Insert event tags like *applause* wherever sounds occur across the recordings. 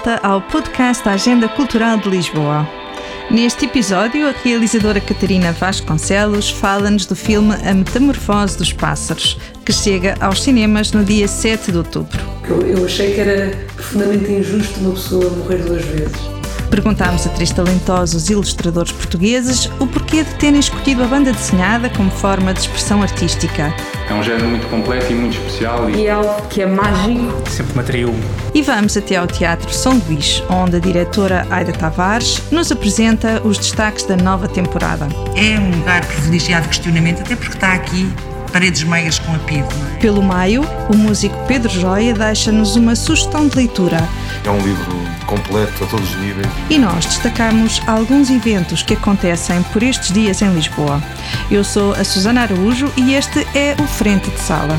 volta ao podcast da Agenda Cultural de Lisboa. Neste episódio, a realizadora Catarina Vasconcelos fala-nos do filme A Metamorfose dos Pássaros, que chega aos cinemas no dia 7 de outubro. Eu, eu achei que era profundamente injusto uma pessoa morrer duas vezes. Perguntámos a três talentosos ilustradores portugueses o porquê de terem escolhido a banda desenhada como forma de expressão artística. É um género muito completo e muito especial. E é algo que é mágico. Sempre me atraiu. E vamos até ao Teatro São Luís, onde a diretora Aida Tavares nos apresenta os destaques da nova temporada. É um lugar privilegiado de questionamento, até porque está aqui paredes meias com apito. É? Pelo maio, o músico Pedro Joia deixa-nos uma sugestão de leitura. É um livro completo a todos os níveis. E nós destacamos alguns eventos que acontecem por estes dias em Lisboa. Eu sou a Susana Araújo e este é o Frente de Sala.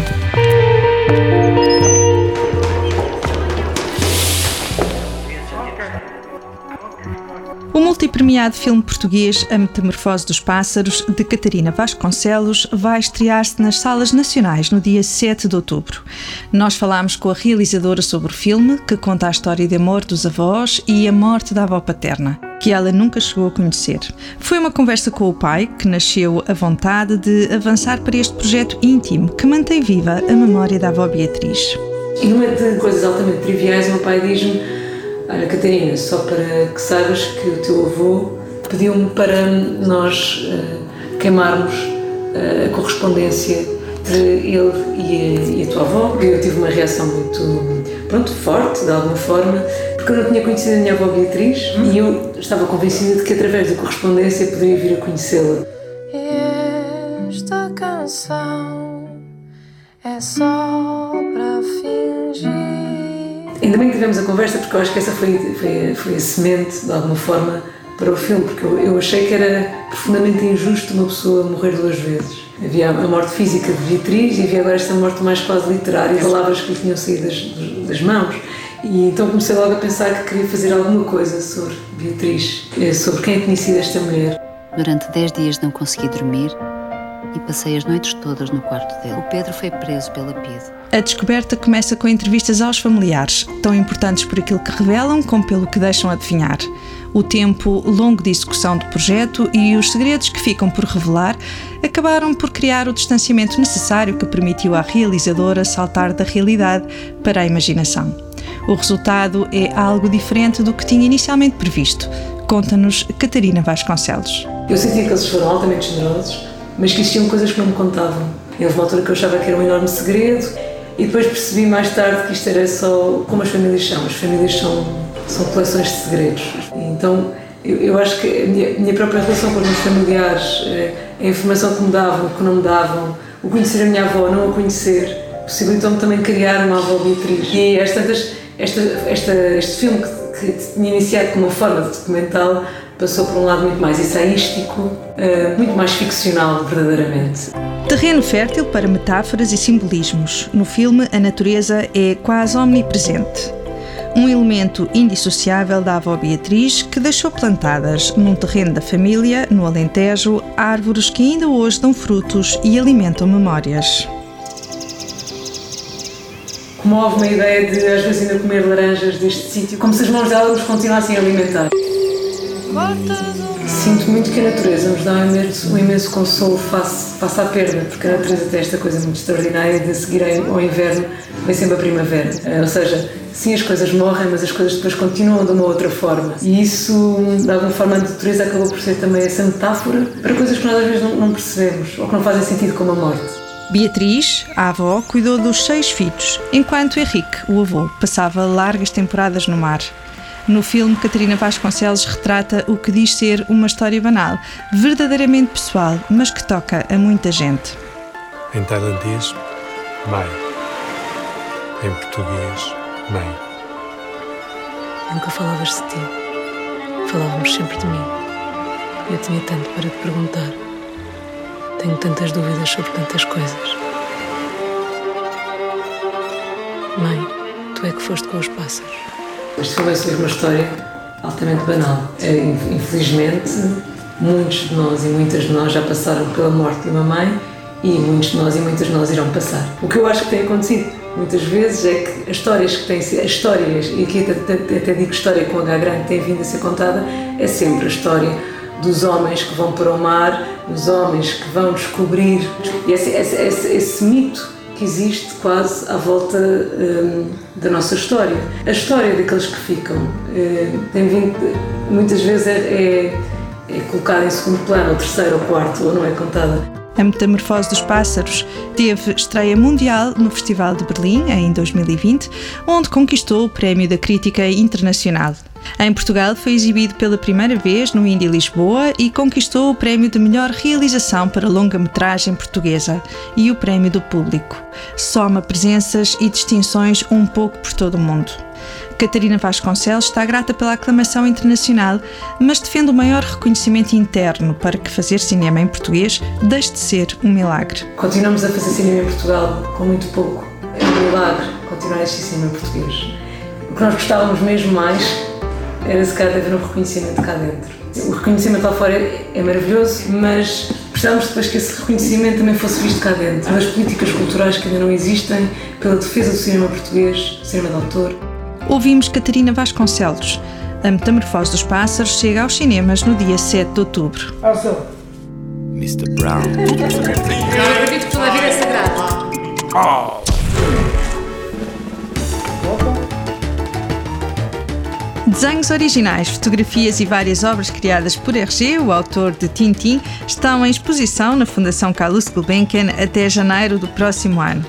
O multipremiado filme português A Metamorfose dos Pássaros, de Catarina Vasconcelos, vai estrear-se nas salas nacionais no dia 7 de outubro. Nós falámos com a realizadora sobre o filme, que conta a história de amor dos avós e a morte da avó paterna, que ela nunca chegou a conhecer. Foi uma conversa com o pai que nasceu a vontade de avançar para este projeto íntimo que mantém viva a memória da avó Beatriz. E numa de coisas altamente triviais, o meu pai diz-me Olha, Catarina, só para que saibas que o teu avô pediu-me para nós uh, queimarmos uh, a correspondência entre ele e a, e a, tua avó. Eu tive uma reação muito, pronto, forte, de alguma forma, porque eu não tinha conhecido a minha avó Beatriz hum. e eu estava convencida de que através da correspondência poderia vir a conhecê-la. Esta canção é só para fingir. Ainda bem que tivemos a conversa, porque eu acho que essa foi, foi, foi a semente, de alguma forma, para o filme, porque eu, eu achei que era profundamente injusto uma pessoa morrer duas vezes. Havia a morte física de Beatriz e havia agora esta morte mais quase literária, palavras que lhe tinham saído das, das mãos. E então comecei logo a pensar que queria fazer alguma coisa sobre Beatriz, eh, sobre quem tinha sido esta mulher. Durante dez dias não consegui dormir e passei as noites todas no quarto dele. O Pedro foi preso pela PIDE. A descoberta começa com entrevistas aos familiares, tão importantes por aquilo que revelam como pelo que deixam adivinhar. O tempo longo de execução do projeto e os segredos que ficam por revelar acabaram por criar o distanciamento necessário que permitiu à realizadora saltar da realidade para a imaginação. O resultado é algo diferente do que tinha inicialmente previsto. Conta-nos Catarina Vasconcelos. Eu senti que eles foram altamente generosos mas que existiam coisas que não me contavam. Houve uma altura que eu achava que era um enorme segredo e depois percebi mais tarde que isto era só como as famílias são. As famílias são, são coleções de segredos. Então eu, eu acho que a minha, minha, própria relação com os meus familiares, eh, a informação que me davam, que não me davam, o conhecer a minha avó, não a conhecer, possibilitou-me também criar uma avó Beatriz. E esta, esta, este filme que, que tinha iniciado como uma forma de documental passou por um lado muito mais ensaístico, eh, muito mais ficcional, verdadeiramente. Terreno fértil para metáforas e simbolismos. No filme, a natureza é quase omnipresente. Um elemento indissociável da avó Beatriz que deixou plantadas num terreno da família, no Alentejo, árvores que ainda hoje dão frutos e alimentam memórias. Houve uma ideia de às vezes ainda comer laranjas deste sítio, como se as mãos dela nos continuassem a alimentar. Sinto muito que a natureza nos dá um imenso, um imenso consolo face, face à perda, porque a natureza tem esta coisa muito extraordinária de seguir ao inverno, vem sempre a primavera. Eh, ou seja, sim, as coisas morrem, mas as coisas depois continuam de uma outra forma. E isso, de alguma forma, a natureza acabou por ser também essa metáfora para coisas que nós às vezes não, não percebemos ou que não fazem sentido, como a morte. Beatriz, a avó, cuidou dos seis filhos, enquanto Henrique, o avô, passava largas temporadas no mar. No filme, Catarina Vasconcelos retrata o que diz ser uma história banal, verdadeiramente pessoal, mas que toca a muita gente. Em tailandês, Mai. Em português, Mãe. Nunca falavas de ti. Falávamos sempre de mim. Eu tinha tanto para te perguntar. Tenho tantas dúvidas sobre tantas coisas. Mãe, tu é que foste com os pássaros. Filme é sobre uma história altamente banal. É, infelizmente, muitos de nós e muitas de nós já passaram pela morte de uma mãe e muitos de nós e muitas de nós irão passar. O que eu acho que tem acontecido muitas vezes é que as histórias que têm as histórias, e aqui até, até, digo história com H grande, tem vindo a ser contada, é sempre a história dos homens que vão para o mar, dos homens que vão descobrir. E esse, esse, esse, esse mito que existe quase à volta hum, da nossa história. A história daqueles que ficam hum, tem vindo, muitas vezes é, é, é colocada em segundo plano, ou terceiro, ou quarto, ou não é contada. A Metamorfose dos Pássaros teve estreia mundial no Festival de Berlim em 2020, onde conquistou o Prémio da Crítica Internacional. Em Portugal foi exibido pela primeira vez no Indie Lisboa e conquistou o prémio de melhor realização para longa-metragem portuguesa e o prémio do público. Soma presenças e distinções um pouco por todo o mundo. Catarina Vasconcelos está grata pela aclamação internacional, mas defende o maior reconhecimento interno para que fazer cinema em português deixe de ser um milagre. Continuamos a fazer cinema em Portugal com muito pouco. É um milagre continuar a assistir cinema em português. O que nós gostávamos mesmo mais era se calhar haver um reconhecimento cá dentro. O reconhecimento lá fora é maravilhoso, mas precisamos depois que esse reconhecimento também fosse visto cá dentro. Pelas políticas culturais que ainda não existem, pela defesa do cinema português, cinema de autor ouvimos Catarina Vasconcelos. A Metamorfose dos Pássaros chega aos cinemas no dia 7 de outubro. Mr. Brown. Eu acredito que toda a vida é sagrada. Desenhos originais, fotografias e várias obras criadas por Hergé, o autor de Tintin, estão em exposição na Fundação Carlos Gulbenkian até janeiro do próximo ano.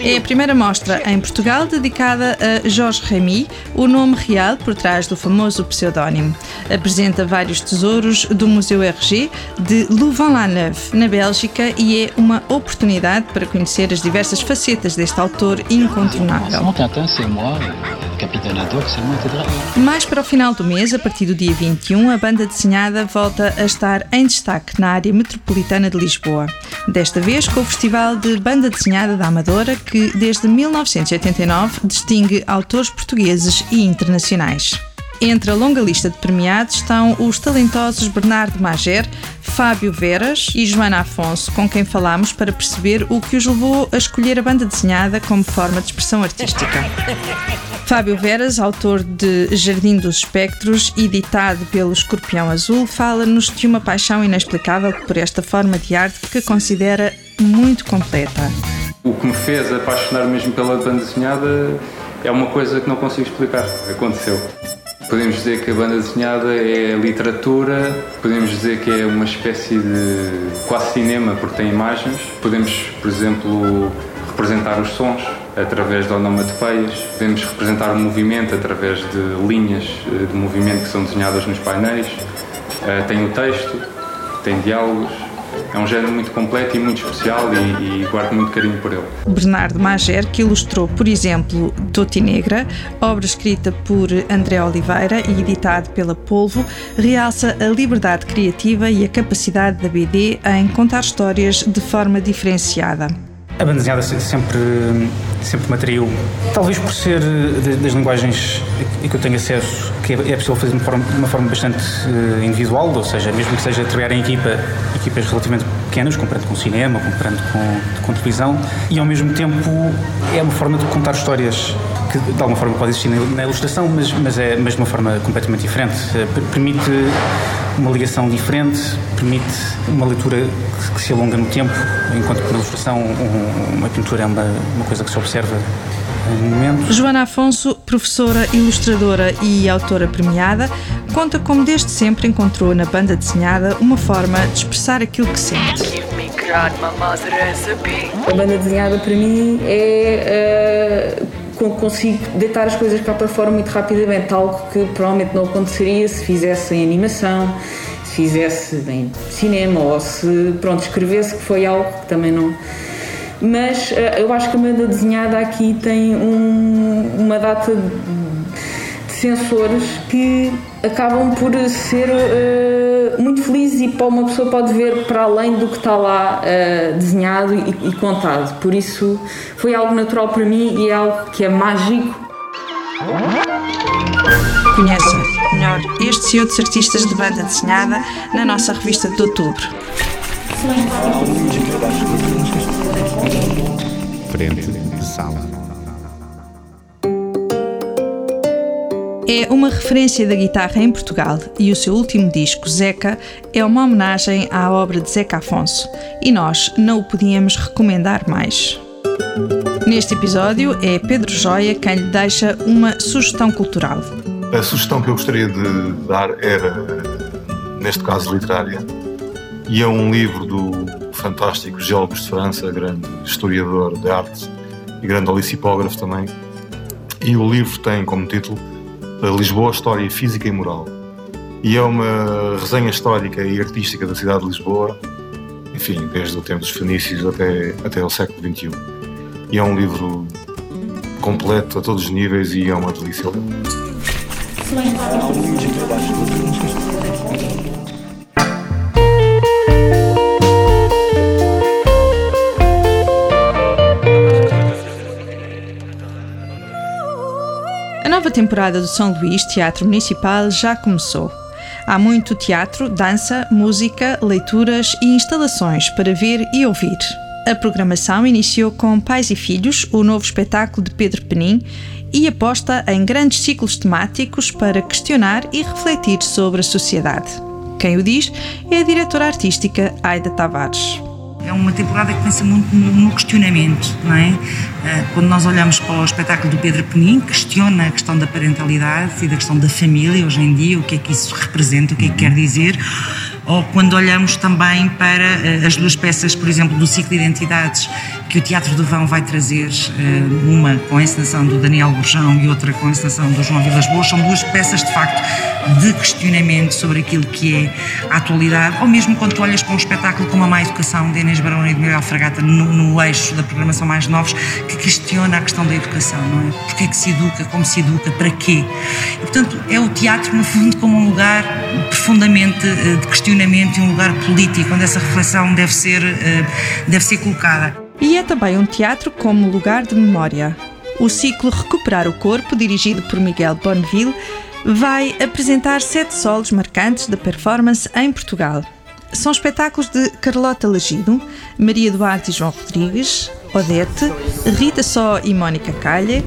É a primeira mostra em Portugal dedicada a Jorge Remy, o nome real por trás do famoso pseudónimo. Apresenta vários tesouros do Museu RG de Louvain-la-Neuve, na Bélgica, e é uma oportunidade para conhecer as diversas facetas deste autor incontornável. Mais para o final do mês, a partir do dia 21, a banda desenhada volta a estar em destaque na área metropolitana de Lisboa. Desta vez com o Festival de Banda Desenhada da Amadora, que desde 1989 distingue autores portugueses e internacionais. Entre a longa lista de premiados estão os talentosos Bernardo Mager, Fábio Veras e Joana Afonso, com quem falámos para perceber o que os levou a escolher a banda desenhada como forma de expressão artística. *laughs* Fábio Veras, autor de Jardim dos Espectros, editado pelo Escorpião Azul, fala-nos de uma paixão inexplicável por esta forma de arte que considera muito completa. O que me fez apaixonar mesmo pela banda desenhada é uma coisa que não consigo explicar. Aconteceu. Podemos dizer que a banda desenhada é literatura, podemos dizer que é uma espécie de quase cinema porque tem imagens. Podemos, por exemplo, representar os sons através de onomatopeias, podemos representar o movimento através de linhas eh, de movimento que são desenhadas nos painéis. Eh, tem o texto, tem diálogos, é um género muito completo e muito especial e, e, guardo muito carinho por ele. Bernardo Mager, que ilustrou, por exemplo, Doti Negra, obra escrita por André Oliveira e editado pela Polvo, realça a liberdade criativa e a capacidade da BD em contar histórias de forma diferenciada. A banda desenhada sempre, sempre me atraiu, talvez por ser das linguagens que eu tenho acesso, que é, é possível fazer de uma forma, de uma forma bastante eh, individual, ou seja, mesmo que seja trabalhar em equipa, equipas relativamente pequenas, comparando com cinema, comparando com, com televisão, e ao mesmo tempo é uma forma de contar histórias que de alguma forma pode existir na ilustração, mas, mas, é, mas de uma forma completamente diferente. Eh, permite uma ligação diferente, permite uma leitura que, se alonga no tempo, enquanto que na ilustração um, uma pintura é uma, uma coisa que se observa em momentos. Joana Afonso, professora, ilustradora e autora premiada, conta como desde sempre encontrou na banda desenhada uma forma de expressar aquilo que sente. A banda desenhada para mim é uh, consigo deitar as coisas cá para fora muito rapidamente, algo que provavelmente não aconteceria se fizesse em animação, se fizesse em cinema ou se, pronto, escrevesse, que foi algo que também não. Mas uh, eu acho que a banda desenhada aqui tem um, uma data de sensores que acabam por ser uh, muito felizes e para uma pessoa pode ver para além do que está lá uh, desenhado e, e, contado. Por isso foi algo natural para mim e é algo que é mágico. Conhece melhor estes e outros artistas de banda desenhada na nossa revista de outubro. Frente É uma referência da guitarra em Portugal e o seu último disco, Zeca, é uma homenagem à obra de Zeca Afonso e nós não o podíamos recomendar mais. Neste episódio é Pedro Joia quem lhe deixa uma sugestão cultural. A sugestão que eu gostaria de dar era, neste caso, literária, e é um livro do fantástico Geógrafo de França, grande historiador de arte e grande lexicógrafo também. E o livro tem como título Lisboa, História Física e Moral. E é uma resenha histórica e artística da cidade de Lisboa, enfim, desde o tempo dos fenícios até, até o século XXI. E é um livro completo a todos os níveis e é uma delícia temporada do São Luís Teatro Municipal já começou. Há muito teatro, dança, música, leituras e instalações para ver e ouvir. A programação iniciou com Pais e Filhos, o novo espetáculo de Pedro Penin, e aposta em grandes ciclos temáticos para questionar e refletir sobre a sociedade. Quem o diz é a diretora artística Aida Tavares. É uma temporada que pensa muito no questionamento, não é? Quando nós olhamos para o espetáculo do Pedro Penin, questiona a questão da parentalidade e da questão da família hoje em dia, o que é que isso representa, o que é que quer dizer ou quando olhamos também para as duas peças, por exemplo, do ciclo de identidades que o Teatro do Vão vai trazer, uma com a encenação do Daniel Borjão e outra com a encenação do João Vilas Boas, são duas peças de facto de questionamento sobre aquilo que é a atualidade, ou mesmo quando tu olhas para um espetáculo como a Má Educação de Inês Barão e de Miguel Fragata no, no eixo da programação mais novos, que questiona a questão da educação, não é? Porquê é que se educa, como se educa, para quê? E, portanto, é o teatro, no fundo, como um lugar profundamente de questionamento e um lugar político, onde essa reflexão deve ser, deve ser colocada. E é também um teatro como lugar de memória. O ciclo Recuperar o Corpo, dirigido por Miguel Bonneville, vai apresentar sete solos marcantes da performance em Portugal. São espetáculos de Carlota Legido, Maria Duarte e João Rodrigues, Odete, Rita Só e Mónica Calha,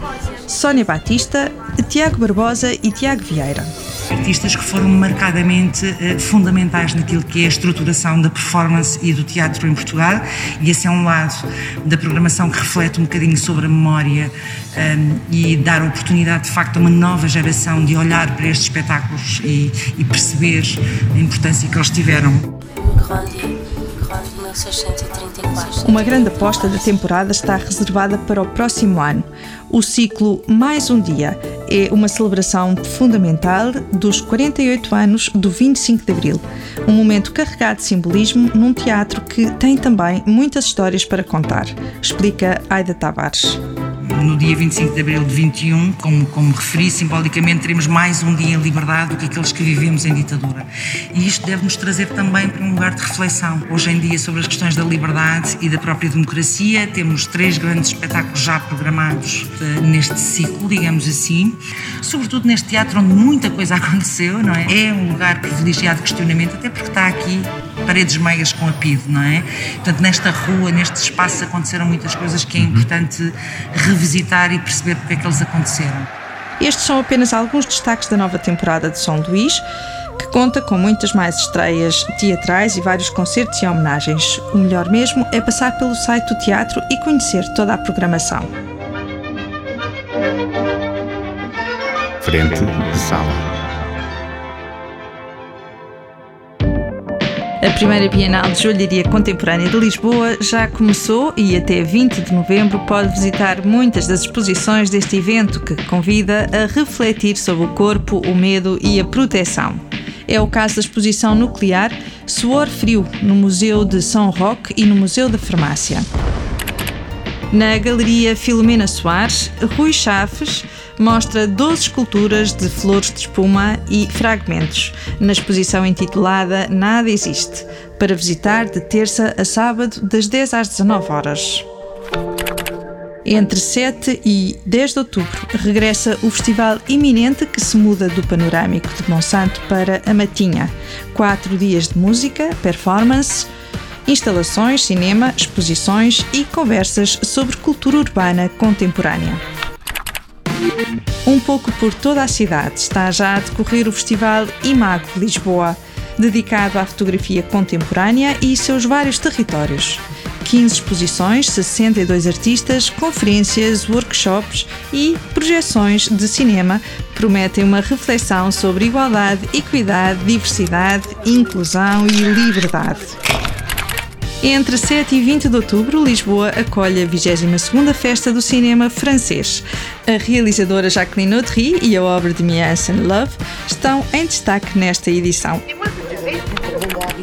Sónia Batista, Tiago Barbosa e Tiago Vieira artistas que foram marcadamente uh, fundamentais naquilo que é a estruturação da performance e do teatro em Portugal e esse é um lado da programação que reflete um bocadinho sobre a memória um, e dar a oportunidade de facto a uma nova geração de olhar para estes espetáculos e, e perceber a importância que eles tiveram. Uma grande aposta da temporada está reservada para o próximo ano. O ciclo Mais um Dia é uma celebração fundamental dos 48 anos do 25 de Abril. Um momento carregado de simbolismo num teatro que tem também muitas histórias para contar, explica Aida Tavares no dia 25 de abril de 21, como, como referi, simbolicamente teremos mais um dia em liberdade do que aqueles que vivemos em ditadura. E isto deve-nos trazer também para um lugar de reflexão. Hoje em dia, sobre as questões da liberdade e da própria democracia, temos três grandes espetáculos já programados uh, neste ciclo, digamos assim, sobretudo neste teatro onde muita coisa *laughs* aconteceu, não é? É um lugar privilegiado de questionamento, até porque está aqui paredes meias com a PID, não é? Portanto, nesta rua, neste espaço aconteceram muitas coisas que é importante revisitar e perceber porque é que eles aconteceram. Estes são apenas alguns destaques da nova temporada de São Luís, que conta com muitas mais estreias teatrais e vários concertos e homenagens. O melhor mesmo é passar pelo site do teatro e conhecer toda a programação. Frente de sala. A primeira Bienal de Joalharia Contemporânea de Lisboa já começou e até 20 de novembro pode visitar muitas das exposições deste evento que convida a refletir sobre o corpo, o medo e a proteção. É o caso da exposição nuclear Suor Frio, no Museu de São Roque e no Museu da Farmácia. Na Galeria Filomena Soares, Rui Chaves mostra 12 esculturas de flores de espuma e fragmentos, na exposição intitulada Nada Existe, para visitar de terça a sábado, das 10 às 19 horas. Entre 7 e 10 de outubro regressa o festival iminente que se muda do panorâmico de Monsanto para a Matinha. Quatro dias de música, performance, instalações, cinema, exposições e conversas sobre cultura urbana contemporânea. Um pouco por toda a cidade está já a decorrer o Festival Imago Lisboa, dedicado à fotografia contemporânea e seus vários territórios. 15 exposições, 62 artistas, conferências, workshops e projeções de cinema prometem uma reflexão sobre igualdade, equidade, diversidade, inclusão e liberdade. Entre 7 e 20 de outubro, Lisboa acolhe a 22ª Festa do Cinema Francês. A realizadora Jacqueline Audry e a obra de Miansen Love estão em destaque nesta edição.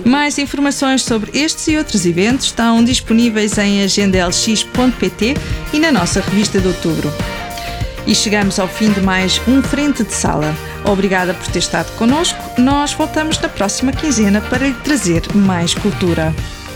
Mais informações sobre estes e outros eventos estão disponíveis em agendalx.pt e na nossa revista de outubro. E chegamos ao fim de mais um Frente de Sala. Obrigada por ter estado connosco. Nós voltamos na próxima quinzena para lhe trazer mais cultura.